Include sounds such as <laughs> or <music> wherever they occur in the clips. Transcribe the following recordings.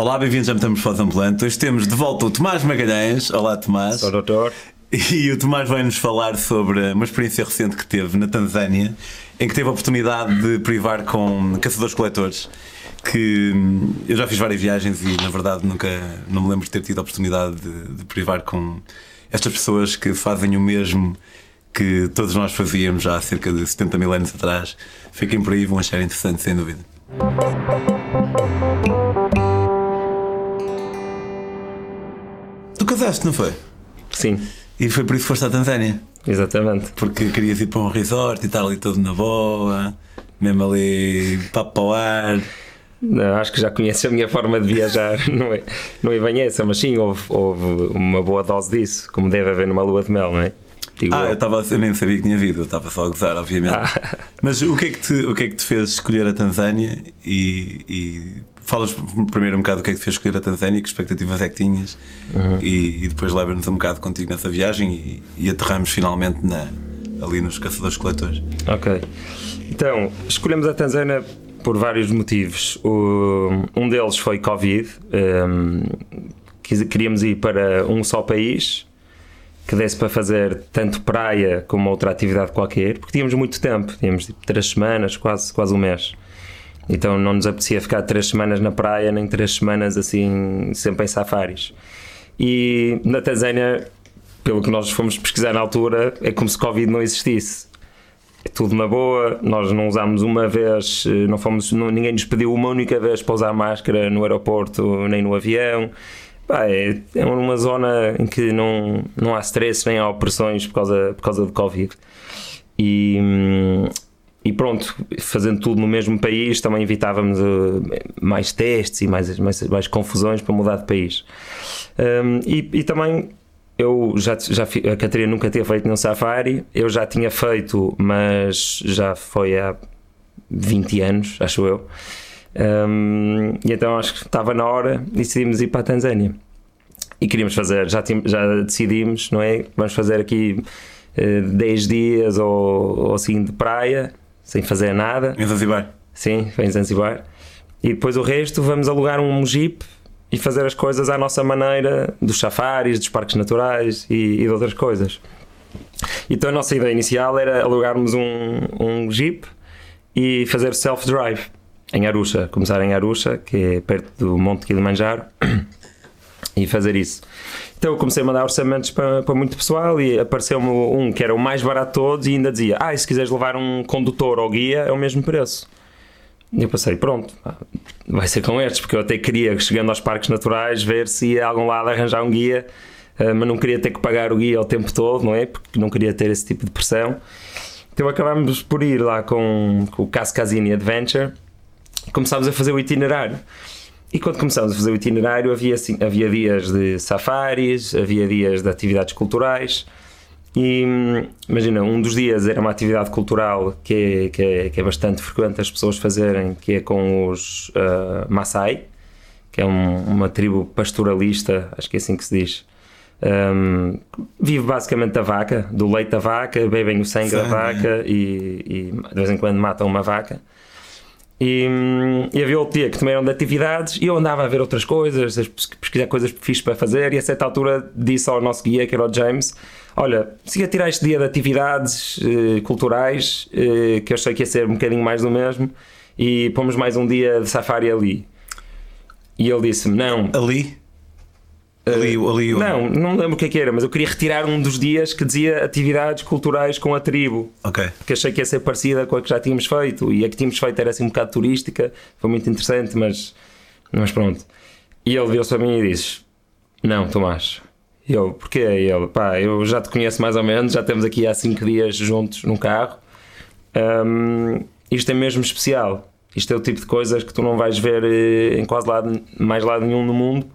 Olá, bem-vindos a Metamos Foz Ambulante. Hoje temos de volta o Tomás Magalhães. Olá, Tomás. Sou doutor. E o Tomás vai-nos falar sobre uma experiência recente que teve na Tanzânia, em que teve a oportunidade de privar com caçadores-coletores. Que hum, eu já fiz várias viagens e, na verdade, nunca não me lembro de ter tido a oportunidade de, de privar com estas pessoas que fazem o mesmo que todos nós fazíamos já há cerca de 70 mil anos atrás. Fiquem por aí, vão achar interessante, sem dúvida. Casaste, não foi? Sim, E foi por isso que foste à Tanzânia? exatamente. Porque querias ir para um resort e estar ali todo na boa, mesmo ali papo para o ar. Não, acho que já conhece a minha forma de viajar, <laughs> não é, não é bem essa, mas sim, houve, houve uma boa dose disso, como deve haver numa lua de mel, não é? Digo Ah, eu. eu, estava, eu nem sabia que tinha vindo, eu estava só a gozar, obviamente. Ah. Mas o que, é que te, o que é que te fez escolher a Tanzânia? E, e falas primeiro um bocado o que é que te fez escolher a Tanzânia, que expectativas é que tinhas, Uhum. e, e depois leva-nos um bocado contigo nessa viagem e, e aterramos finalmente na, ali nos caçadores-coletores. Ok. Então, escolhemos a Tanzânia por vários motivos. O- um deles foi Covid. Um, quis- queríamos ir para um só país que desse para fazer tanto praia como outra atividade qualquer, porque tínhamos muito tempo, tínhamos tipo, três semanas, quase, quase um mês. Então não nos apetecia ficar três semanas na praia, nem três semanas assim, sempre em safaris. E na Tanzânia, pelo que nós fomos pesquisar na altura, é como se Covid não existisse. É tudo na boa, nós não usámos uma vez, eh, não fomos, não- ninguém nos pediu uma única vez para usar máscara no aeroporto nem no avião. É, é uma zona em que não, não há stress nem há opressões por causa, por causa de Covid. E, hum, e pronto, fazendo tudo no mesmo país, também evitávamos eh, mais testes e mais, mais, mais confusões para mudar de país. Hum, e, e também eu já, já a Catarina nunca tinha feito nenhum safari, eu já tinha feito, mas já foi há 20 anos, acho eu. Hum, e então acho que estava na hora decidimos ir para a Tanzânia. E queríamos fazer, já, já decidimos, não é? Vamos fazer aqui eh, 10 dias ou, ou assim de praia, sem fazer nada. Em Zanzibar. Sim, em Zanzibar. E depois o resto vamos alugar um jeep e fazer as coisas à nossa maneira, dos safaris, dos parques naturais e, e de outras coisas. Então a nossa ideia inicial era alugarmos um, um jeep e fazer self-drive em Arusha. Começar em Arusha, que é perto do Monte Kilimanjaro, <coughs> e fazer isso. Então eu comecei a mandar orçamentos para, para muito pessoal e apareceu-me um que era o mais barato de todos e ainda dizia: Ah, e se quiseres levar um condutor ou guia, é o mesmo preço. E eu pensei, pronto, vai ser com estes, porque eu até queria, chegando aos parques naturais, ver se ia a algum lado arranjar um guia, eh, mas não queria ter que pagar o guia o tempo todo, não é? Porque não queria ter esse tipo de pressão. Então acabámos por ir lá com, com o Cascazini Adventure começámos a fazer o itinerário. E quando começámos a fazer o itinerário, havia, assim, havia dias de safaris, havia dias de atividades culturais. E imagina, um dos dias era uma atividade cultural que é, que é, que é bastante frequente as pessoas fazerem, que é com os ah, Maasai, que é um- uma tribo pastoralista, acho que é assim que se diz. Um, vive basicamente da vaca, do leite da vaca, bebem o sangue da Sangue, vaca e, e de vez em quando matam uma vaca. E, hum, e havia outro dia que também eram de atividades e eu andava a ver outras coisas, pesquisar coisas fixas para fazer e a certa altura disse ao nosso guia, que era o James, olha, se ia tirar este dia de atividades eh, culturais, eh, que eu achei que ia ser um bocadinho mais do mesmo, e pomos mais um dia de safari ali. E ele disse-me, não, Ali? Ali, ali não, não lembro o que é que era, mas eu queria retirar um dos dias que dizia atividades culturais com a tribo Ok. que achei que ia ser parecida com a que já tínhamos feito e a que tínhamos feito era assim um bocado turística, foi muito interessante, mas, mas pronto. E ele virou-se para mim e disse: Não, Tomás. E eu, porquê? E ele, pá, eu já te conheço mais ou menos, já estamos aqui há 5 dias juntos num carro. Hum, isto é mesmo especial. Isto é o tipo de coisas que tu não vais ver eh, em quase lado, mais lado nenhum no mundo,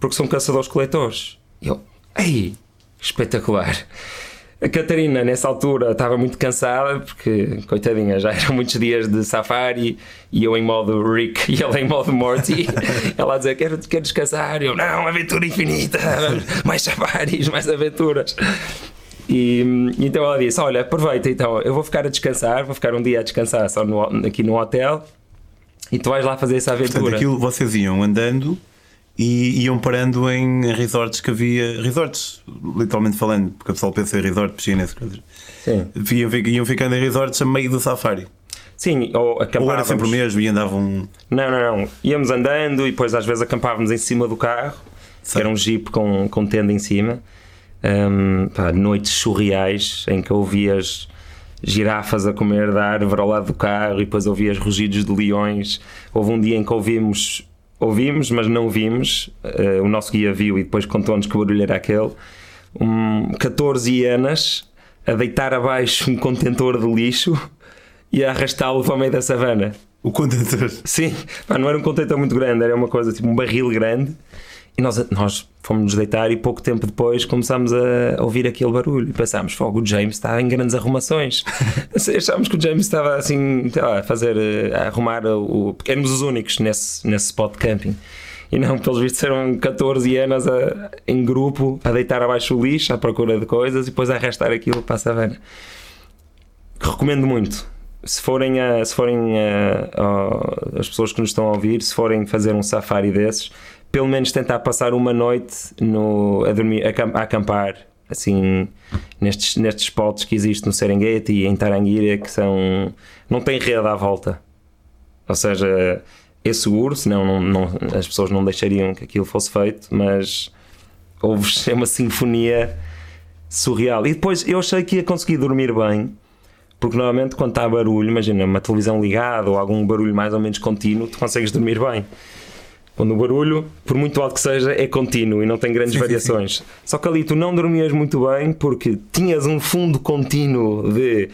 porque são caçadores-coletores. Eu, ei, espetacular. A Catarina, nessa altura, estava muito cansada porque, coitadinha, já eram muitos dias de safari e eu em modo Rick <laughs> e ela em modo Morty. ela a dizer: Quero, quero descansar. Eu, não, aventura infinita, mais safaris, mais aventuras. E, então ela disse: Olha, aproveita, então, eu vou ficar a descansar, vou ficar um dia a descansar só no, aqui no hotel e tu vais lá fazer essa Portanto, aventura. aquilo vocês iam andando e iam parando em resorts que havia. Resorts, literalmente falando, porque o pessoal pensa em resort, piscina, essas coisas. Sim. Iam, iam ficando em resorts a meio do safari. Sim, ou Ou era acampávamos. sempre o mesmo e andavam. Não, não, não. Íamos andando e depois às vezes acampávamos em cima do carro, que Certo. era um jeep com, com tenda em cima. Hum, pá, noites surreais em que ouvias girafas a comer da árvore ao lado do carro e depois ouvias rugidos de leões. Houve um dia em que ouvimos, ouvimos, mas não vimos. Eh, o nosso guia viu e depois contou-nos que barulho era aquele. Um, 14 hienas a deitar abaixo um contentor de lixo e a arrastá-lo para o meio da savana. O contentor. Sim, pá, não era um contentor muito grande, era uma coisa tipo um barril grande. E nós, nós fomos nos deitar e pouco tempo depois começámos a ouvir aquele barulho e pensámos: fogo, o James está em grandes arrumações. <laughs> Achámos que o James estava assim a fazer, eh, a arrumar o. Porque éramos os únicos nesse, nesse spot de camping. E não, pelos vistos eram 14 hienas a- em grupo a deitar abaixo o lixo à procura de coisas e depois a arrastar aquilo para a savana. Recomendo muito. Se forem, a, se forem a- a- as pessoas que nos estão a ouvir, se forem fazer um safari desses, pelo menos tentar passar uma noite no, a, dormir, a, a acampar, assim, nestes, nestes spots que existem no Serengeti e em Tarangira, que são. não tem rede à volta. Ou seja, é seguro, senão não, não- as pessoas não deixariam que aquilo fosse feito, mas houve <laughs> uma sinfonia surreal. E depois eu achei que ia conseguir dormir bem, porque normalmente quando está barulho, imagina uma televisão ligada ou algum barulho mais ou menos contínuo, tu consegues dormir bem. Quando o barulho, por muito alto que seja, é contínuo e não tem grandes Sim, sim, variações. Só que ali tu não dormias muito bem porque tinhas um fundo contínuo de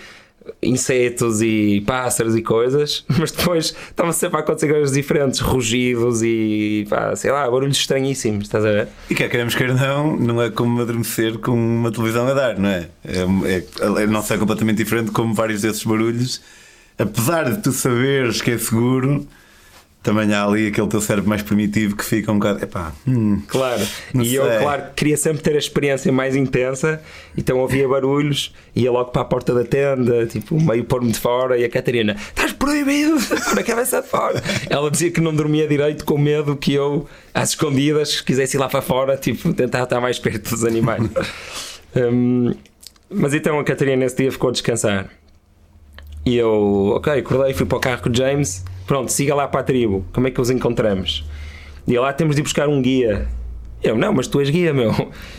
insetos e pássaros e coisas, <laughs> mas depois estavam sempre a acontecer coisas diferentes, rugidos e pá, sei lá, barulhos estranhíssimos, estás a ver? E quer queremos, quer não, não é como adormecer com uma televisão a dar, não é? É, é, é não sei, completamente diferente como vários desses barulhos. Apesar de tu saberes que é seguro, também há ali aquele teu cérebro mais primitivo que fica um bocado. Epá, hum, Claro. E eu, sei. claro, queria sempre ter a experiência mais intensa, então ouvia barulhos, ia logo para a porta da tenda, tipo, meio pôr-me de fora, e a Catarina, estás proibido, por a cabeça de fora. Ela dizia que não dormia direito com medo que eu, às escondidas, quisesse ir lá para fora, tipo, tentar estar mais perto dos animais. <laughs> Hum, mas então a Catarina nesse dia ficou a descansar. E eu, ok, acordei, fui para o carro com o James. Pronto, siga lá para a tribo. Como é que os encontramos? E lá temos de ir buscar um guia. Eu, não, mas tu és guia, meu.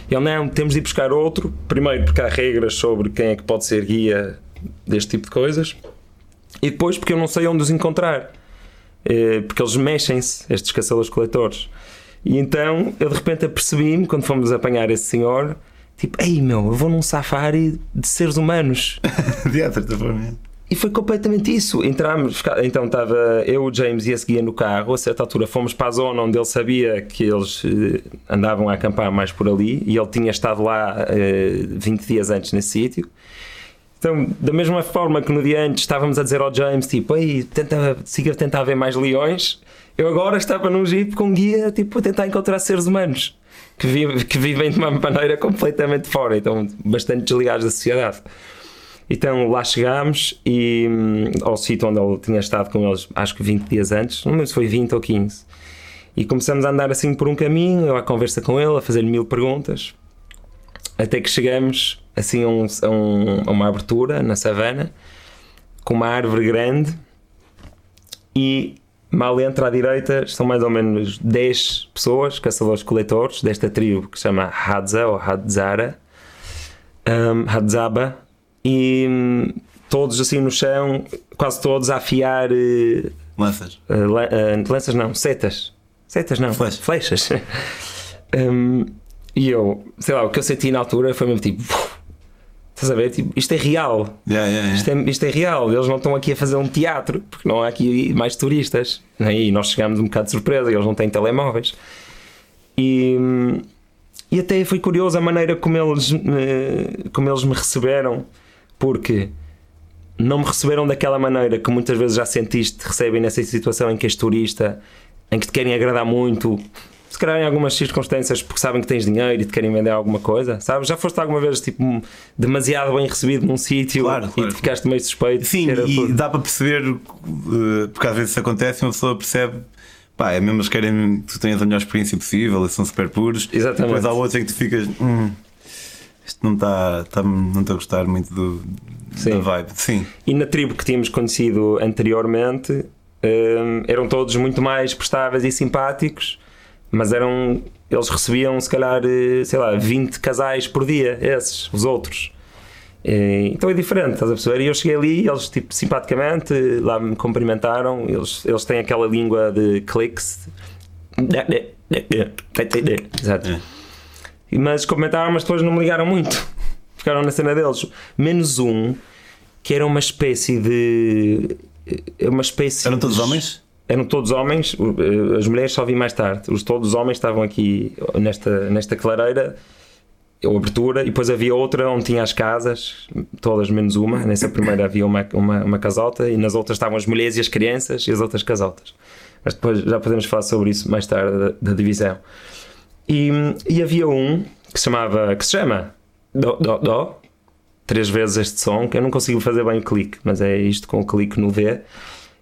Ele, não, temos de ir buscar outro. Primeiro, porque há regras sobre quem é que pode ser guia deste tipo de coisas. E depois, porque eu não sei onde os encontrar. Eh, Porque eles mexem-se, estes caçadores-coletores. E então, eu de repente apercebi-me, quando fomos apanhar esse senhor, tipo, ei meu, eu vou num safari de seres humanos. <laughs> de forma. E foi completamente isso. Entramos, então estava eu, o James e esse guia no carro. A certa altura fomos para a zona onde ele sabia que eles eh, andavam a acampar mais por ali e ele tinha estado lá eh, 20 dias antes nesse sítio. Então, da mesma forma que no dia antes estávamos a dizer ao James, tipo, ei, tenta, siga a tentar ver mais leões, eu agora estava num jeep com guia, tipo, a tentar encontrar seres humanos que, vi- que vivem de uma maneira completamente fora, então bastante desligados da sociedade. Então lá chegámos e hum, ao sítio onde ele tinha estado com eles, acho que 20 dias antes, não lembro se foi 20 ou 15. E começamos a andar assim por um caminho, eu à conversa com ele, a fazer-lhe mil perguntas, até que chegamos assim a, um- a um- a uma abertura na savana, com uma árvore grande e mal entra à direita estão mais ou menos 10 pessoas, caçadores-coletores, desta tribo que se chama Hadza ou Hadzara, um, Hadzaba, e hum, todos assim no chão, quase todos a afiar eh, Lanças. lan- eh, lanças, não, setas. Setas não, Flechas. flechas. <laughs> Hum, e eu, sei lá, o que eu senti na altura foi mesmo tipo, estás a ver? Tipo, isto é real. Yeah, yeah, yeah. Isto é, isto é real, eles não estão aqui a fazer um teatro, porque não há aqui mais turistas. não é? E nós chegámos um bocado de surpresa, eles não têm telemóveis. E, hum, e até foi curioso a maneira como eles, como eles me receberam, porque não me receberam daquela maneira que muitas vezes já sentiste, te recebem nessa situação em que és turista, em que te querem agradar muito. Se calhar em algumas circunstâncias porque sabem que tens dinheiro e te querem vender alguma coisa, sabes? Já foste alguma vez tipo demasiado bem recebido num sítio Claro, e claro. te ficaste meio suspeito? Sim, e por- dá para perceber, eh, porque às vezes isso acontece, uma pessoa percebe pá, é mesmo eles querem que tu tenhas a melhor experiência possível e são super puros. Exatamente. Depois há outros em que tu ficas. Hum, não está tá, não estou a gostar muito do, da Sim. vibe. Sim. E na tribo que tínhamos conhecido anteriormente hum, eram todos muito mais prestáveis e simpáticos, mas eram eles recebiam se calhar, eh, sei lá, 20 casais por dia, esses, os outros. Eh, Então é diferente, estás a perceber? E eu cheguei ali e eles, tipo, simpaticamente, lá me cumprimentaram. Eles, eles têm aquela língua de cliques. Exato. É. Mas comentaram, mas depois não me ligaram muito. Ficaram na cena deles. Menos um, que era uma espécie de. é Uma espécie Eram todos de- homens? Eram todos homens, eh, as mulheres só vi mais tarde. Os todos os homens estavam aqui nesta, nesta clareira, ou abertura, e depois havia outra onde tinha as casas, todas menos uma. Nessa primeira havia uma, uma, uma casota, e nas outras estavam as mulheres e as crianças, e as outras casotas. Mas depois já podemos falar sobre isso mais tarde da, da divisão. E, e havia um que chamava, que se chama Dó, Dó, Dó, três vezes este som, que eu não consigo fazer bem o clique, mas é isto com o clique no V.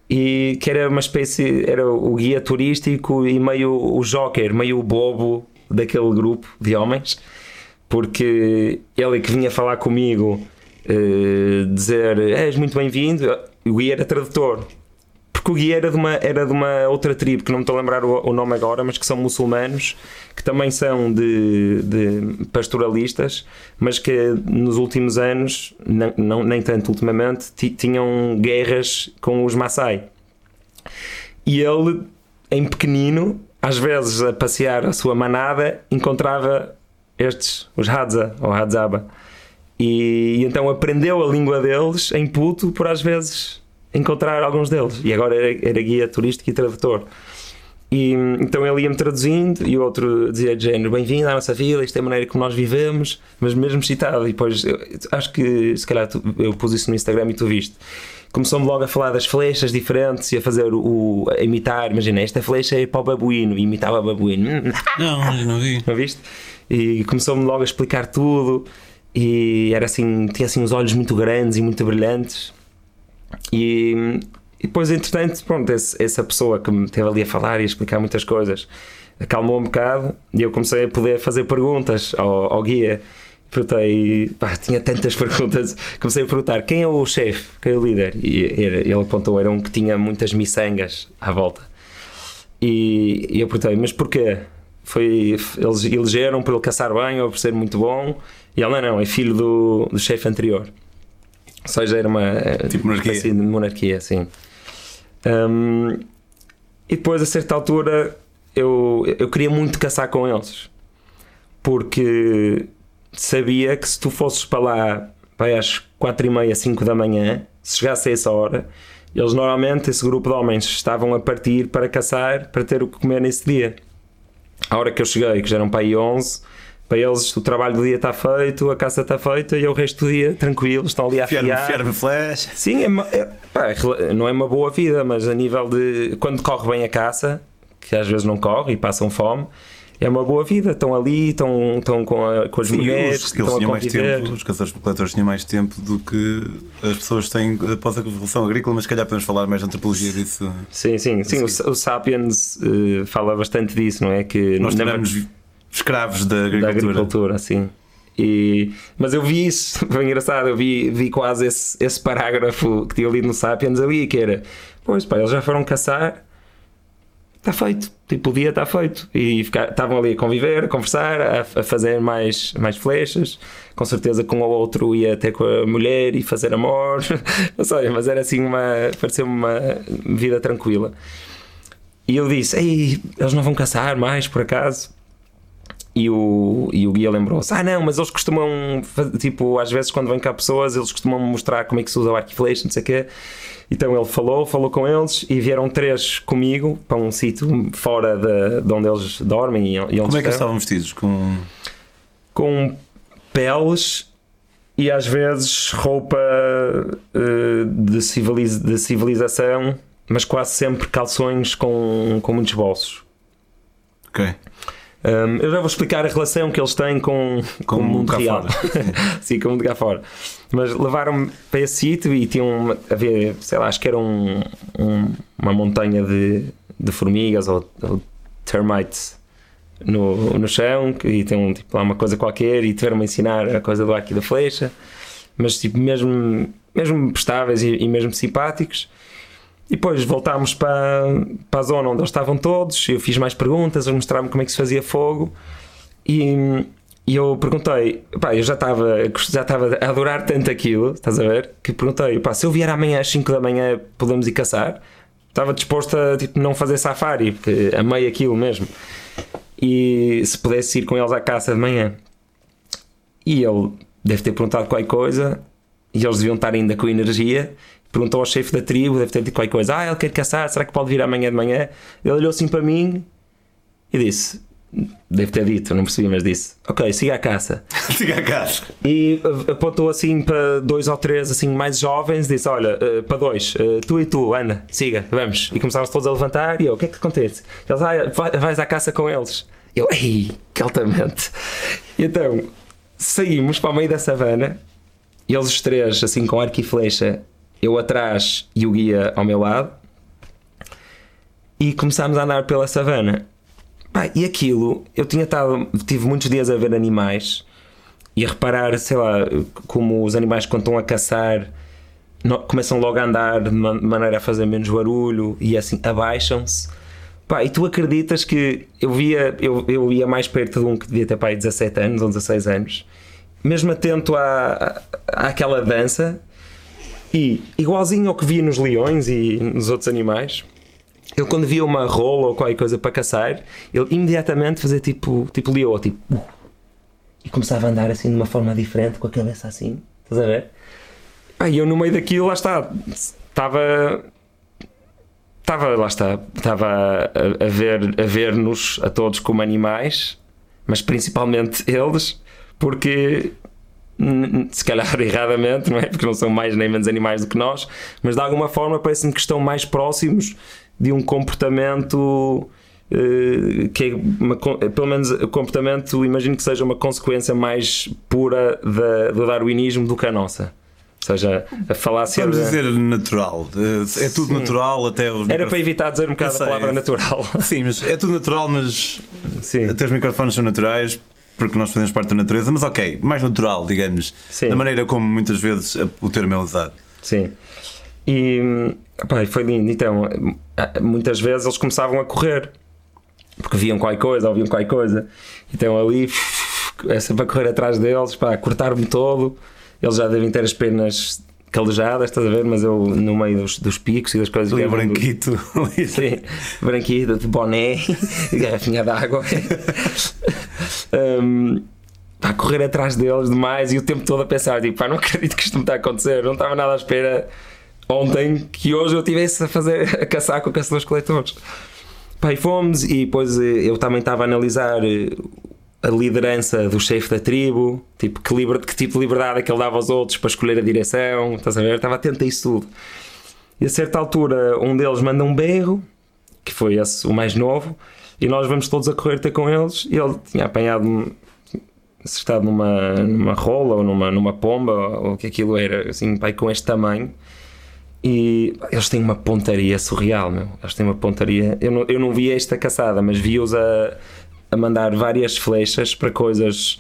E que era uma espécie, era o guia turístico e meio o joker, meio o bobo daquele grupo de homens, porque ele que vinha falar comigo, eh, dizer és muito bem-vindo, o guia era tradutor, porque o guia era de uma, era de uma outra tribo que não me estou a lembrar o, o nome agora, mas que são muçulmanos, que também são de, de pastoralistas, mas que nos últimos anos, não, não- nem tanto ultimamente, ti- tinham guerras com os Maasai. E ele, em pequenino, às vezes a passear a sua manada, encontrava estes, os Hadza ou Hadzaba. E, e então aprendeu a língua deles em puto por às vezes encontrar alguns deles. E agora era, era guia turístico e tradutor. E então ele ia-me traduzindo e o outro dizia de género: Bem-vindo à nossa vila, isto é a maneira como nós vivemos, mas mesmo citado. E depois eu- acho que se calhar tu- eu pus isso no Instagram e tu viste. Começou-me logo a falar das flechas diferentes e a fazer o. a imitar. Imagina, esta flecha é para o babuíno, e imitava o babuíno. <laughs> Não, não vi. não viste? E começou-me logo a explicar tudo e era assim, tinha assim uns olhos muito grandes e muito brilhantes. E, e depois, entretanto, pronto, esse- essa pessoa que me esteve ali a falar e a explicar muitas coisas acalmou um bocado e eu comecei a poder fazer perguntas ao, ao guia. Perguntei, pá, tinha tantas <laughs> perguntas. Comecei a perguntar quem é o chefe, quem é o líder? E era- ele apontou, era um que tinha muitas miçangas à volta. E, e eu perguntei, mas porquê? Foi, eles elegeram por ele caçar bem ou por ser muito bom? E ele, não, não, é filho do, do chefe anterior. Ou seja, era uma Tipo monarquia. espécie de monarquia, sim. Hum, e depois, a certa altura, eu, eu queria muito caçar com eles. Porque sabia que se tu fosses para lá vai às 4 e meia, 5 da manhã, se chegasse a essa hora, eles normalmente, esse grupo de homens, estavam a partir para caçar para ter o que comer nesse dia. A hora que eu cheguei, que já eram para aí 11, para eles o trabalho do dia está feito, a caça está feita e o resto do dia tranquilo, estão ali a afiar. fiar flash. Sim, é, é- pá, é não é uma boa vida, mas a nível de quando corre bem a caça, que às vezes não corre e passam fome, é uma boa vida. Estão ali, estão, estão com, a- com as Sim, mulheres, os, estão eles a tinham mais conviver. tempo, os caçadores-coletores tinham mais tempo do que as pessoas têm após a revolução agrícola, mas se calhar podemos falar mais de antropologia disso. Sim, sim, sim. O, o Sapiens eh, fala bastante disso, não é? Que Nós na- tivemos escravos da da agricultura. agricultura, sim. E, mas eu vi isso, <laughs> foi engraçado, eu vi, vi quase esse, esse parágrafo que tinha lido no Sapiens ali, que era, pois pá, eles já foram caçar, está feito, tipo, o dia está feito. E estavam ali a conviver, a conversar, a, a fazer mais, mais flechas, com certeza com o outro ia até com a mulher e fazer amor, <laughs> não sei, mas era assim uma, pareceu-me uma vida tranquila. E eu disse, ei, eles não vão caçar mais, por acaso? E o, e o guia lembrou-se: Ah, não, mas eles costumam, tipo, às vezes quando vêm cá pessoas, eles costumam mostrar como é que se usa o flecha, não sei o quê. Então ele falou, falou com eles e vieram três comigo para um sítio fora de, de onde eles dormem e, e Como é que eles estavam vestidos? Com... com peles e às vezes roupa eh, de, civiliz- de civilização, mas quase sempre calções com, com muitos bolsos. Ok. Um, eu já vou explicar a relação que eles têm com, com, o mundo real. <laughs> Sim, com o mundo cá fora. Mas levaram-me para esse sítio e tinham, uma- havia, sei lá, acho que era um, um- uma montanha de, de formigas ou, ou termites no, no chão e tem um, tipo, lá uma coisa qualquer e tiveram-me a ensinar a coisa do arco e da flecha, mas tipo, mesmo, mesmo prestáveis e, e mesmo simpáticos. E depois voltámos para, para a zona onde eles estavam todos. Eu fiz mais perguntas, eles mostraram-me como é que se fazia fogo. E, e eu perguntei, pá, eu já estava já estava a adorar tanto aquilo, estás a ver? Que perguntei, pá, se eu vier amanhã às 5 da manhã, podemos ir caçar? Estava disposto a tipo, não fazer safari, porque amei aquilo mesmo. E se pudesse ir com eles à caça de manhã. E ele deve ter perguntado qualquer coisa, e eles deviam estar ainda com energia. Perguntou ao chefe da tribo, deve ter dito qualquer coisa: Ah, ele quer caçar, será que pode vir amanhã de manhã? Ele olhou assim para mim e disse: Deve ter dito, não percebi, mas disse: Ok, siga a caça. <laughs> siga a caça. E apontou assim para dois ou três assim mais jovens, disse: Olha, uh, para dois, uh, tu e tu, anda, siga, vamos. E começámos todos a levantar. E eu: O que é que acontece? Eles: Ah, vais à caça com eles. Eu: Ei, que altamente. E então saímos para o meio da savana, eles os três, assim com arco e flecha, eu atrás e o guia ao meu lado, e começámos a andar pela savana Pá, e aquilo, eu tinha estado, tive muitos dias a ver animais e a reparar, sei lá, como os animais quando estão a caçar no, começam logo a andar de maneira a fazer menos barulho e assim abaixam-se. Pá, e tu acreditas que eu via, eu, eu ia mais perto de um que devia ter pai 17 anos ou 16 anos, mesmo atento à, à, àquela dança e igualzinho ao que via nos leões e nos outros animais ele quando via uma rola ou qualquer coisa para caçar, ele imediatamente fazia tipo, tipo leoa, tipo. Uh, e começava a andar assim de uma forma diferente, com a cabeça assim, estás a ver? Aí eu no meio daquilo, lá está, estava. Estava, lá está, estava a, a ver a ver-nos a todos como animais, mas principalmente eles, porque se calhar <laughs> erradamente, não é? Porque não são mais nem menos animais do que nós, mas de alguma forma parece-me que estão mais próximos de um comportamento uh, que é uma, pelo menos o comportamento imagino que seja uma consequência mais pura da, do darwinismo do que a nossa. Ou seja, a falácia. Vamos dizer natural. É tudo Sim. natural até os Era para evitar dizer um bocado a palavra natural. Sim, mas é tudo natural, mas Sim. até os microfones são naturais porque nós fazemos parte da natureza, mas ok, mais natural, digamos, Sim. da maneira como muitas vezes o termo é usado. Sim. E pá, foi lindo. Então, muitas vezes eles começavam a correr porque viam qualquer coisa, ouviam qualquer coisa. Então ali é sempre a correr atrás deles, pá, cortar-me todo. Eles já devem ter as penas calejadas, estás a ver? Mas eu no meio dos, dos picos e das coisas ali branquito, do... <laughs> sim, branquito, de boné, <laughs> garrafinha d'água. um, <laughs> a correr atrás deles demais e o tempo todo a pensar, tipo, pá, não acredito que isto me está a acontecer, não estava nada à espera ontem que hoje eu estivesse a fazer a caçar com caçadores-coletores. Pai, fomos e depois eh, eu também estava a analisar eh, a liderança do chefe da tribo, tipo, que, liber, que tipo de liberdade é que ele dava aos outros para escolher a direção, estás a ver? Estava atento a isso tudo. E a certa altura, um deles manda um berro, que foi esse, o mais novo, e nós vamos todos a correr ter com eles. E ele tinha apanhado, acertado numa, numa rola ou numa, numa pomba, ou o que aquilo era, assim, pai, com este tamanho. E eles têm uma pontaria surreal, meu. Eles têm uma pontaria. Eu não, eu não vi esta caçada, mas vi-os a, a mandar várias flechas para coisas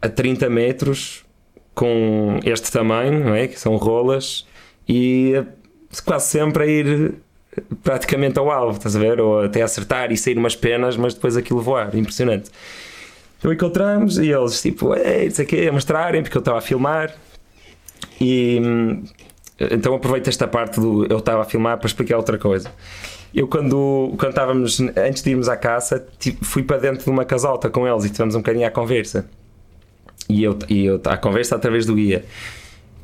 a 30 metros com este tamanho, não é? Que são rolas, e quase sempre a ir praticamente ao alvo, estás a ver? Ou até acertar e sair umas penas, mas depois aquilo voar. Impressionante. Então encontramos e eles, tipo, ei, isso aqui, a mostrarem, porque eu estava a filmar. E então aproveito esta parte do eu estava a filmar para explicar outra coisa. Eu, quando, quando estávamos, antes de irmos à caça, fui para dentro de uma casota com eles e tivemos um bocadinho à conversa. E eu, e eu à conversa através do guia.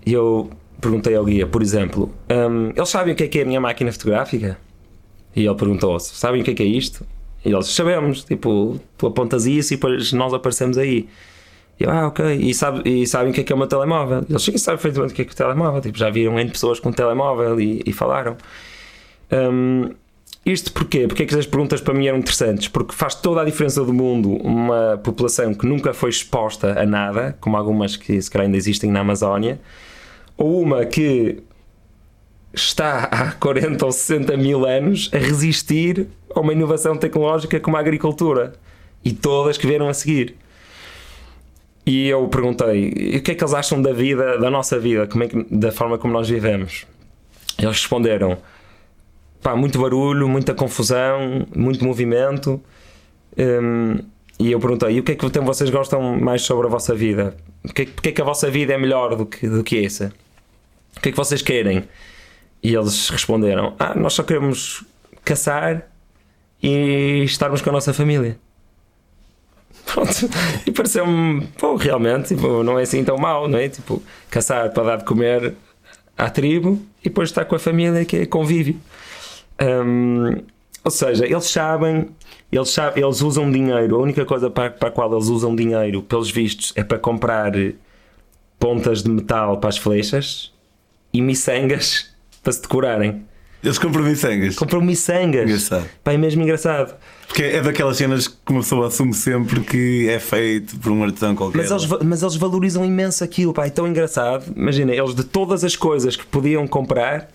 E eu perguntei ao guia, por exemplo, um, eles sabem o que é que é a minha máquina fotográfica? E ele perguntou-se, sabem o que é que é isto? E eles, sabemos, tipo, tu apontas isso e depois nós aparecemos aí. E eu, ah, ok. E, sabe, e sabem o que é que é o meu telemóvel? Eles sim sabem perfeitamente o que é que é o telemóvel. Tipo, já viram N pessoas com telemóvel e, e falaram. Um, isto porquê? Porque é que as perguntas para mim eram interessantes? Porque faz toda a diferença do mundo uma população que nunca foi exposta a nada, como algumas que se calhar ainda existem na Amazónia, ou uma que está há <laughs> 40 ou 60 mil anos a resistir a uma inovação tecnológica como a agricultura e todas que vieram a seguir. E eu perguntei: o que é que eles acham da vida, da nossa vida, como é que, da forma como nós vivemos? Eles responderam: pá, muito barulho, muita confusão, muito movimento. Hum, e eu perguntei: e o que é que vocês gostam mais sobre a vossa vida? Porque, porque é que a vossa vida é melhor do que, do que essa? O que é que vocês querem? E eles responderam: Ah, nós só queremos caçar e estarmos com a nossa família. <laughs> Pronto. E pareceu-me, pô, realmente, tipo, não é assim tão mal, não é? Tipo, caçar para dar de comer à tribo e depois estar com a família que é convívio. Um, ou seja, eles sabem, eles sabem, eles usam dinheiro. A única coisa para, para a qual eles usam dinheiro, pelos vistos, é para comprar pontas de metal para as flechas e miçangas para se decorarem. Eles compram miçangas. Compram miçangas. Engraçado. Pá, é mesmo engraçado. Porque é daquelas cenas que uma pessoa assume sempre que é feito por um artesão qualquer. Mas eles, va- mas eles valorizam imenso aquilo, pá, é tão engraçado. Imagina, eles de todas as coisas que podiam comprar,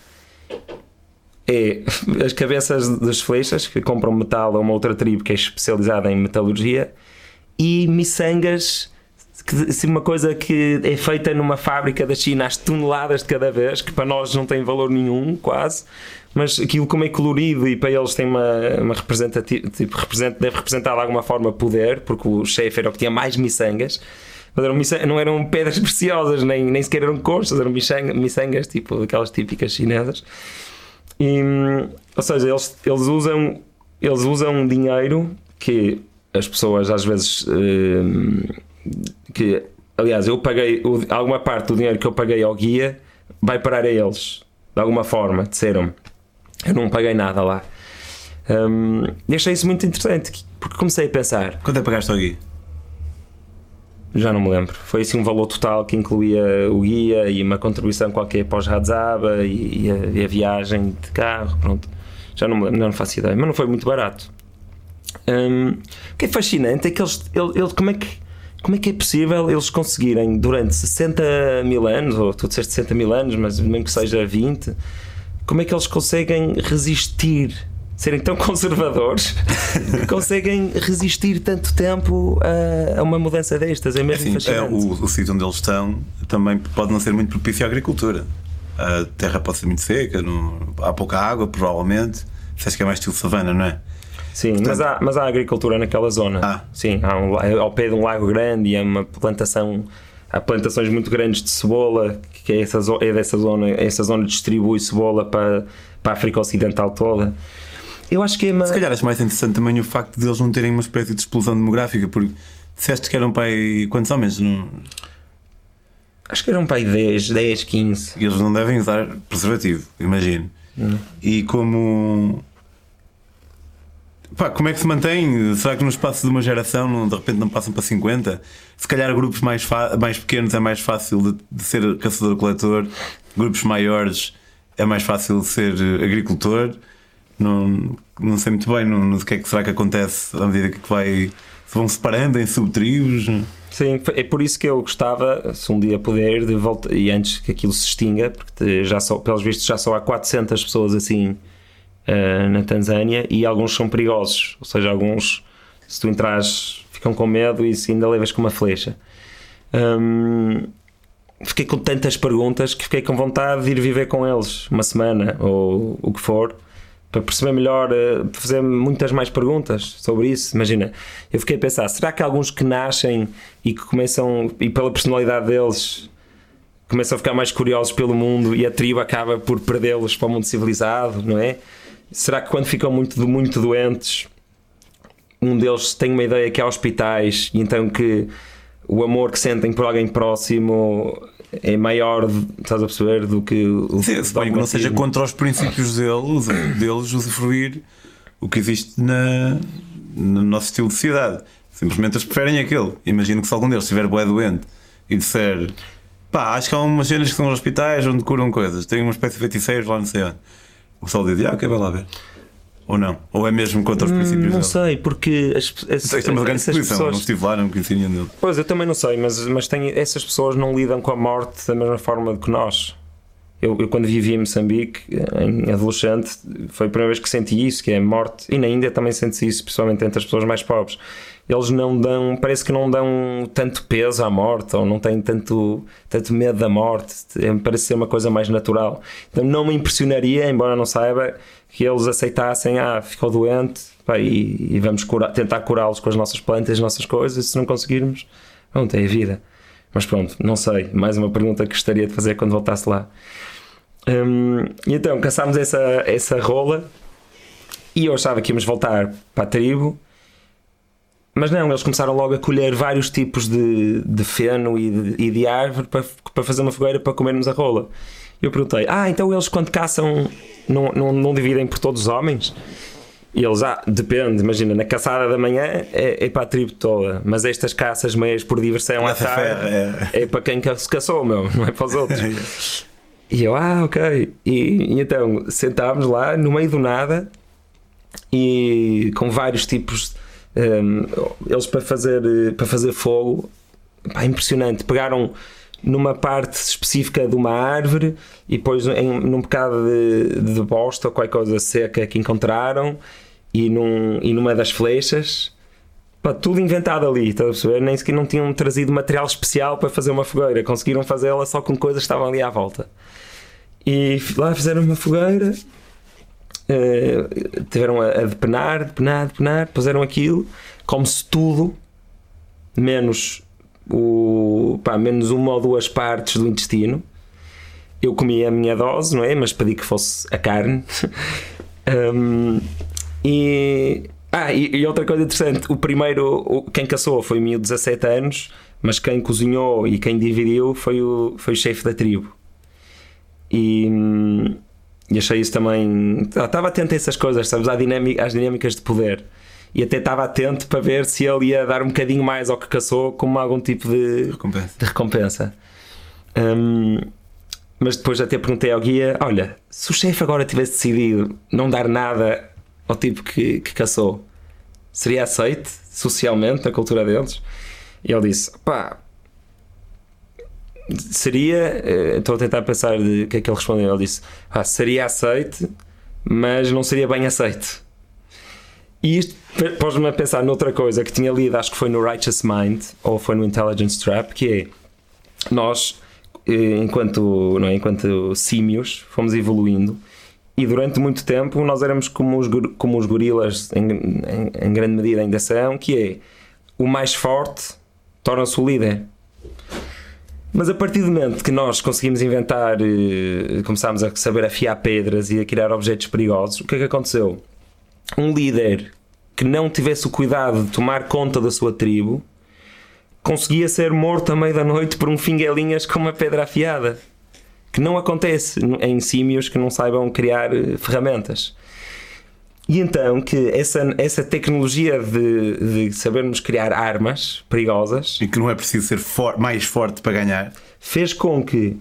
é <laughs> as cabeças das flechas, que compram metal a uma outra tribo que é especializada em metalurgia, e miçangas, que se uma coisa que é feita numa fábrica da China às toneladas de cada vez, que para nós não tem valor nenhum, quase, mas aquilo como é colorido e para eles tem uma, uma representati- tipo, deve representar de alguma forma poder, porque o chefe era o que tinha mais miçangas. Mas eram miçangas, não eram pedras preciosas, nem, nem sequer eram conchas, eram miçangas tipo aquelas típicas chinesas. E, ou seja, eles, eles, usam, eles usam dinheiro que as pessoas às vezes. hum, que, aliás, eu paguei alguma parte do dinheiro que eu paguei ao guia vai parar a eles, de alguma forma, disseram-me. Eu não paguei nada lá. Hum, e achei isso muito interessante, porque comecei a pensar, Quanto é que pagaste ao Gui? Já não me lembro, foi assim um valor total que incluía o guia e uma contribuição qualquer para os Radzaba e, e a, e a viagem de carro, pronto. Já não me não faço ideia, mas não foi muito barato. Hum, o que é fascinante é que eles, ele- ele- como, é que, como é que é possível eles conseguirem durante 60 mil anos, ou tu disseste 60 mil anos, mas mesmo que seja 20, como é que eles conseguem resistir, serem tão <laughs> conservadores, que conseguem resistir tanto tempo a, a uma mudança destas? É mesmo Assim, é, o, o sítio onde eles estão também pode não ser muito propício à agricultura. A terra pode ser muito seca, não- há pouca água, provavelmente. Disseste que é mais estilo savana, não é? Sim, mas, há, mas há agricultura naquela zona. Ah. Sim, há um, ao pé de um lago grande e há uma plantação. Há plantações muito grandes de cebola, que é, essa, é dessa zona. Essa zona distribui cebola para, para a África Ocidental toda. Eu acho que é uma. Se calhar acho mais interessante também o facto de eles não terem uma espécie de explosão demográfica, porque disseste que eram pai quantos homens? Não, Acho que era um pai 10, 10, 15. eles não devem usar preservativo, imagino. E como. Pá, como é que se mantém? Será que no espaço de uma geração não- de repente não passam para 50? Se calhar grupos mais, mais pequenos é mais fácil de, de ser caçador-coletor, grupos maiores é mais fácil de ser agricultor. Não, não sei muito bem no, no que é que será que acontece à medida que vai. Se vão separando em subtribos. Sim, é por isso que eu gostava, se um dia puder, de voltar. E antes que aquilo se extinga, porque já só, pelos vistos já só há 400 pessoas assim eh, na Tanzânia e alguns são perigosos. Ou seja, alguns, se tu entras, ficam com medo e se ainda levas com uma flecha. Hum, fiquei com tantas perguntas que fiquei com vontade de ir viver com eles uma semana ou o que for para perceber melhor, eh, fazer muitas mais perguntas sobre isso. Imagina, eu fiquei a pensar: será que alguns que nascem e que começam, e pela personalidade deles, começam a ficar mais curiosos pelo mundo e a tribo acaba por perdê-los para o mundo civilizado, não é? Será que quando ficam muito, muito doentes, um deles tem uma ideia que há hospitais e então que o amor que sentem por alguém próximo é maior, estás a perceber, do que o Sim, se bem que não seja contra os princípios deles, deles usufruir o que existe na, no nosso estilo de sociedade. Simplesmente eles preferem aquele. Imagino que se algum deles estiver bué doente e disser pá, acho que há umas cenas que são nos hospitais onde curam coisas, tem uma espécie de feiticeiros lá sei onde. O pessoal diz, ah, ok, vai lá ver. Ou não? Ou é mesmo contra os princípios Hum, Não deles? sei, porque as, as, Isto é uma grande essas exposição, pessoas. não estive lá, não conheci nenhum deles. Pois, eu também não sei, mas, mas tem, essas pessoas não lidam com a morte da mesma forma que nós. Eu, eu, quando vivi em Moçambique, em adolescente, foi a primeira vez que senti isso, que é morte, e na Índia também sente isso, principalmente entre as pessoas mais pobres. Eles não dão, parece que não dão tanto peso à morte, ou não têm tanto, tanto medo da morte, é, parece ser uma coisa mais natural. Então não me impressionaria, embora não saiba, que eles aceitassem, ah, ficou doente, pá, e, e, vamos tentar curá-los com as nossas plantas, as nossas coisas, e se não conseguirmos, pronto, é a vida. Mas pronto, não sei. Mais uma pergunta que gostaria de fazer quando voltasse lá. Um, e então caçámos essa, essa rola e eu achava que íamos voltar para a tribo. Mas não, eles começaram logo a colher vários tipos de, de feno e de, e de árvore para, para fazer uma fogueira para comermos a rola. Eu perguntei: Ah, então eles quando caçam não, não, não dividem por todos os homens? E eles, ah, depende, imagina, na caçada da manhã é, é para a tribo toda, mas estas caças meias por diversão à tarde é. é para quem se caçou, meu, não é para os outros. <laughs> e eu, ah, ok. E, e então sentámos lá no meio do nada e com vários tipos. Um, eles para fazer, para fazer fogo, pá, impressionante. Pegaram numa parte específica de uma árvore e depois em, num bocado de, de bosta ou qualquer coisa seca que encontraram e, num, e numa das flechas. Pá, tudo inventado ali, estás a perceber? Nem sequer não tinham trazido material especial para fazer uma fogueira, conseguiram fazê-la só com coisas que estavam ali à volta. E lá fizeram uma fogueira, uh, tiveram a, a depenar, depenar, depenar, puseram aquilo, como se tudo, menos, o, pá, menos uma ou duas partes do intestino. Eu comi a minha dose, não é? Mas pedi que fosse a carne. <laughs> um, e. Ah, e, e, outra coisa interessante, o primeiro, o, quem caçou foi o meu 17 anos, mas quem cozinhou e quem dividiu foi o, foi o chefe da tribo. E, e achei isso também. Estava atento a essas coisas, sabes? Às dinâmicas de poder. E até estava atento para ver se ele ia dar um bocadinho mais ao que caçou, como algum tipo de recompensa. De recompensa. Um, mas depois até perguntei ao guia: olha, se o chefe agora tivesse decidido não dar nada ao tipo que, que caçou, seria aceite socialmente na cultura deles? E ele disse: pá, seria. Eh, estou a tentar pensar de que é que ele respondeu. Ele disse: ah, seria aceite, mas não seria bem aceite. E isto pôs-me a pensar noutra coisa que tinha lido, acho que foi no Righteous Mind ou foi no Intelligence Trap, que é nós, eh, enquanto, não é, enquanto símios, fomos evoluindo e durante muito tempo nós éramos como os, como os gorilas, em, em, em grande medida ainda são, que é o mais forte torna-se o líder. Mas a partir do momento que nós conseguimos inventar, eh, começámos a saber afiar pedras e a criar objetos perigosos, o que é que aconteceu? Um líder que não tivesse o cuidado de tomar conta da sua tribo conseguia ser morto à meia da noite por um fingelinhas com uma pedra afiada. Que não acontece em símios que não saibam criar eh, ferramentas. E então que essa, essa tecnologia de, de sabermos criar armas perigosas e que não é preciso ser for, mais forte para ganhar fez com que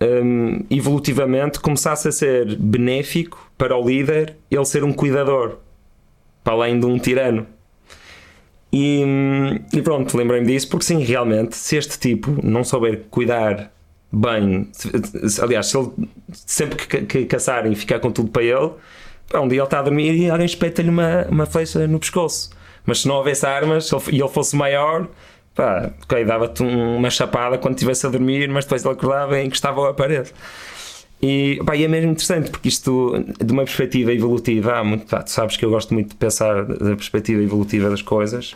um, evolutivamente começasse a ser benéfico para o líder ele ser um cuidador para além de um tirano. E, e pronto, lembrei-me disso porque sim, realmente, se este tipo não souber cuidar bem, se, aliás, se ele sempre que, que caçarem ficar com tudo para ele Pá, um dia ele está a dormir e alguém espeta-lhe uma, uma flecha no pescoço. Mas se não houvesse armas e ele fosse maior, pá, ok, dava-te uma chapada quando estivesse a dormir, mas depois ele acordava e encostava à parede. E, pá, e é mesmo interessante porque isto, de uma perspectiva evolutiva, há muito, pá, tu sabes que eu gosto muito de pensar da perspectiva evolutiva das coisas.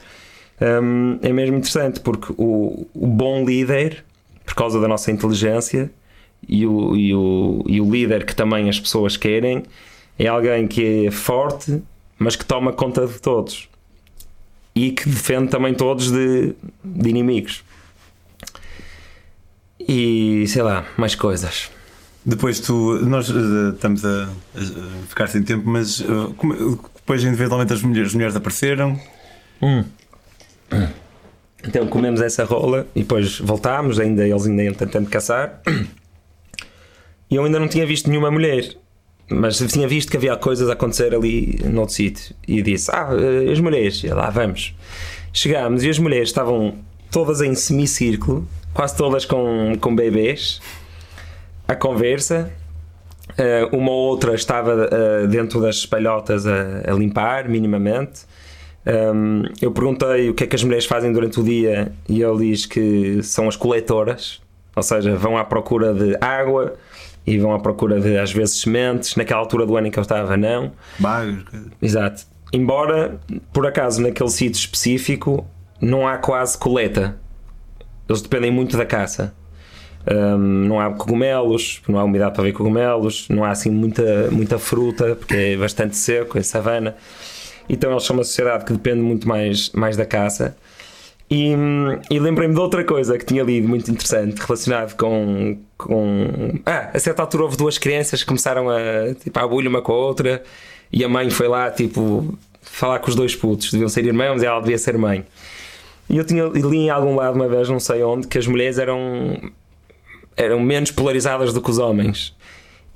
Um, é mesmo interessante porque o, o bom líder, por causa da nossa inteligência, e o, e o, e o líder que também as pessoas querem, é alguém que é forte, mas que toma conta de todos e que defende também todos de, de inimigos. E sei lá, mais coisas. Depois tu, nós uh, estamos a, a, ficar sem tempo, mas uh, como, depois eventualmente as mulheres, as mulheres apareceram. Hum. Então comemos essa rola e depois voltámos, ainda eles ainda iam tentando caçar. E eu ainda não tinha visto nenhuma mulher mas tinha visto que havia coisas a acontecer ali no outro sítio e disse: Ah, eh, as mulheres, e lá vamos. Chegámos e as mulheres estavam todas em semicírculo, quase todas com, com bebês, à conversa, Uh, uma ou outra estava uh, dentro das espalhotas a, a limpar, minimamente. Um, eu perguntei o que é que as mulheres fazem durante o dia e ele diz que são as coletoras, ou seja, vão à procura de água e vão à procura de às vezes sementes. Naquela altura do ano em que eu estava, não. Bagos. Exato. Embora, por acaso, naquele sítio específico não há quase coleta. Eles dependem muito da caça. Um, não há cogumelos, não há umidade para ver cogumelos, não há assim muita, muita fruta, porque é bastante seco, é savana. Então eles são uma sociedade que depende muito mais, mais da caça. E, e lembrei-me de outra coisa que tinha lido muito interessante relacionado com, com. Ah, a certa altura houve duas crianças que começaram a tipo, a bulha uma com a outra e a mãe foi lá tipo falar com os dois putos, deviam ser irmãos e ela devia ser mãe. E eu tinha, li em algum lado uma vez, não sei onde, que as mulheres eram, eram menos polarizadas do que os homens.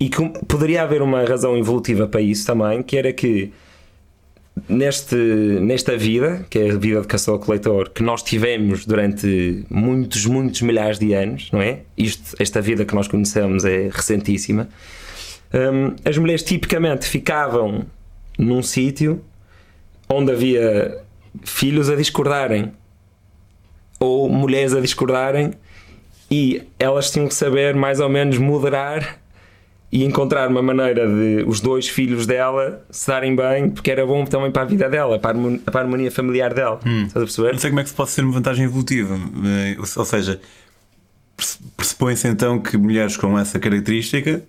E que poderia haver uma razão evolutiva para isso também, que era que neste, nesta vida, que é a vida de caçador-coletor, que nós tivemos durante muitos, muitos milhares de anos, não é? Isto, esta vida que nós conhecemos é recentíssima. Um, as mulheres tipicamente ficavam num sítio onde havia filhos a discordarem ou mulheres a discordarem e elas tinham que saber mais ou menos moderar e encontrar uma maneira de os dois filhos dela se darem bem, porque era bom também para a vida dela, para a harmonia familiar dela. Hum. Estás a perceber? Não sei como é que se pode ser uma vantagem evolutiva. Eh, ou seja, pressupõe-se então que mulheres com essa característica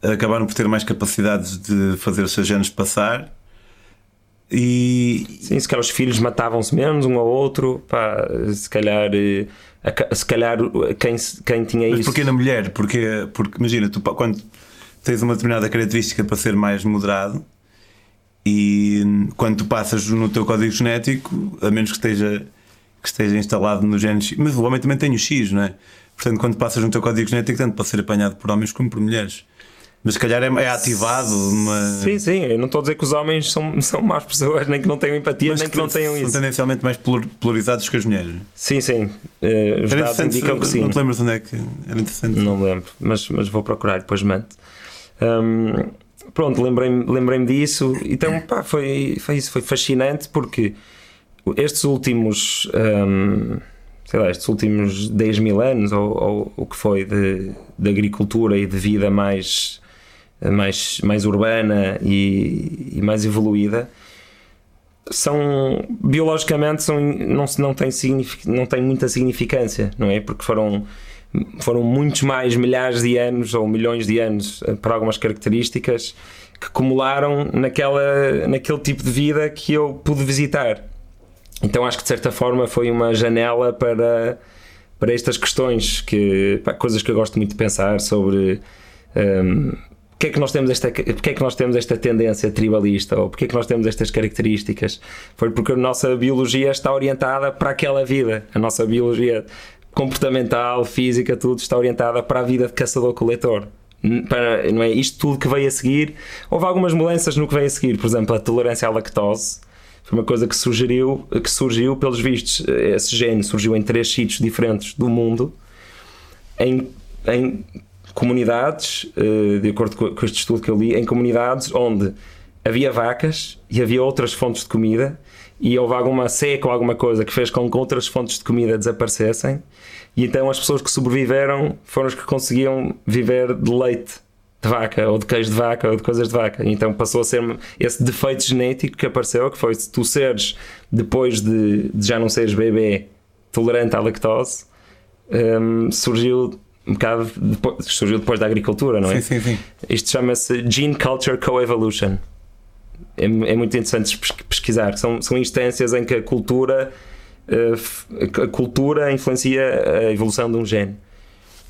acabaram por ter mais capacidades de fazer os seus genes passar e... Sim, se calhar os filhos matavam-se menos um ao outro, pá, se calhar, eh, se calhar quem, quem tinha Mas isso. porquê na mulher? Porque, porque imagina, tu quando tens uma determinada característica para ser mais moderado e quando tu passas no teu código genético, a menos que esteja, que esteja instalado no gene X, mas o homem também tem o X, não é? Portanto, quando passas no teu código genético, tanto pode ser apanhado por homens como por mulheres. Mas se calhar é, é ativado uma. Sim, sim. Eu não estou a dizer que os homens são, <laughs> são más pessoas, nem que não tenham empatia, Mas nem que, que não tenham são isso. São tendencialmente mais polarizados que as mulheres. Sim, sim. Uh, os dados indicam que sim. Não te lembras onde é que era interessante? Não lembro, mas, mas vou procurar depois mando. Um, pronto, lembrei-me lembrei disso. Então, pá, foi, foi isso. Foi fascinante porque estes últimos. Um, sei lá, estes últimos 10 mil anos, ou, ou o que foi de, de agricultura e de vida mais mais, mais urbana e, e mais evoluída são biologicamente são, não, não, tem não tem muita significância, não é? Porque foram, foram muitos mais milhares de anos ou milhões de anos eh, para algumas características que acumularam naquela, naquele tipo de vida que eu pude visitar. Então acho que de certa forma foi uma janela para, para estas questões, que, coisas que eu gosto muito de pensar sobre. Um, porque é que nós temos esta, porque é que nós temos esta tendência tribalista ou porque é que nós temos estas características? Foi porque a nossa biologia está orientada para aquela vida. A nossa biologia comportamental, física, tudo está orientada para a vida de caçador-coletor. Para, não é isto tudo que veio a seguir. Houve algumas mudanças no que veio a seguir, por exemplo, a tolerância à lactose. Foi uma coisa que surgiu, que surgiu pelos vistos. Esse gene surgiu em três sítios diferentes do mundo, em, em comunidades, eh, de acordo com este estudo que eu li, em comunidades onde havia vacas e havia outras fontes de comida e houve alguma seca ou alguma coisa que fez com que outras fontes de comida desaparecessem e então as pessoas que sobreviveram foram as que conseguiam viver de leite de vaca ou de queijo de vaca ou de coisas de vaca. Então passou a ser esse defeito genético que apareceu que foi se tu seres depois de, de já não seres bebê tolerante à lactose um, surgiu um bocado depois, surgiu depois da agricultura, não é? Sim, sim, sim. Isto chama-se Gene Culture Coevolution. É, é muito interessante pesquisar. São, são instâncias em que a cultura, eh, a cultura influencia a evolução de um gene.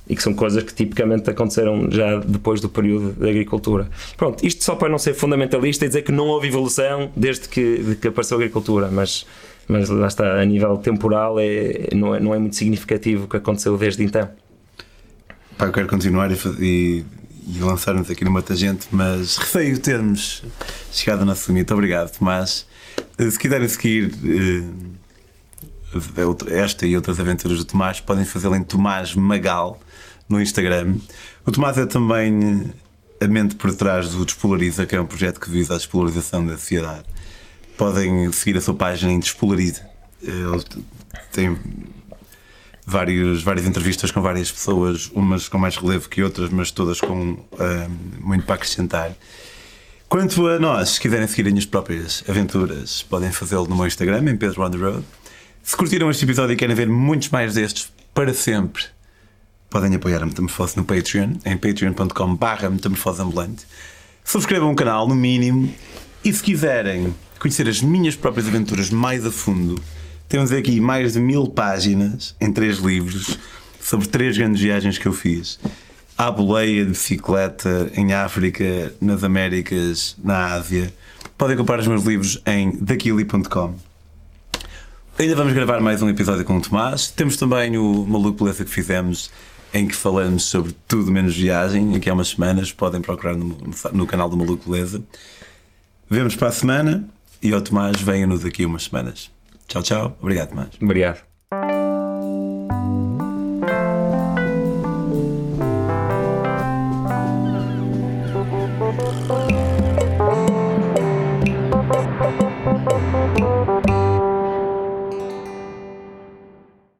E que são coisas que tipicamente aconteceram já depois do período da agricultura. Pronto, isto só para não ser fundamentalista e dizer que não houve evolução desde que, de que apareceu a agricultura, mas, mas lá está, a nível temporal é, não, é, não é muito significativo o que aconteceu desde então. Pá, eu quero continuar e, e, e lançar-nos aqui numa tangente, mas receio termos chegado ao nosso limite. Obrigado, Tomás. Eh, se quiserem seguir uh, esta e outras aventuras do Tomás, podem fazê-lo em Tomás Magal no Instagram. O Tomás é também a mente por trás do Despolariza, que é um projeto que visa a despolarização da sociedade. Podem seguir a sua página em Despolariza. Ele tem vários, várias entrevistas com várias pessoas, umas com mais relevo que outras, mas todas com muito para acrescentar. Quanto a nós, se quiserem seguir as minhas próprias aventuras, podem fazê-lo no meu Instagram, em Pedro on the Road. Se curtiram este episódio e querem ver muitos mais destes para sempre, podem apoiar a Metamorfose no Patreon, em patreon.com.br metamorfoseambulante. Subscrevam o canal, no mínimo, e se quiserem conhecer as minhas próprias aventuras mais a fundo, temos aqui mais de mil páginas em três livros sobre três grandes viagens que eu fiz. À boleia, de bicicleta, em África, nas Américas, na Ásia. Podem comprar os meus livros em daquili.com. Ainda vamos gravar mais um episódio com o Tomás. Temos também o Maluco Beleza que fizemos, em que falamos sobre tudo menos viagem, aqui há umas semanas. Podem procurar no, no canal do Maluco Beleza. Vemos para a semana e o Tomás venha-nos daqui umas semanas. Tchau, tchau. Obrigado, Tomás. Obrigado.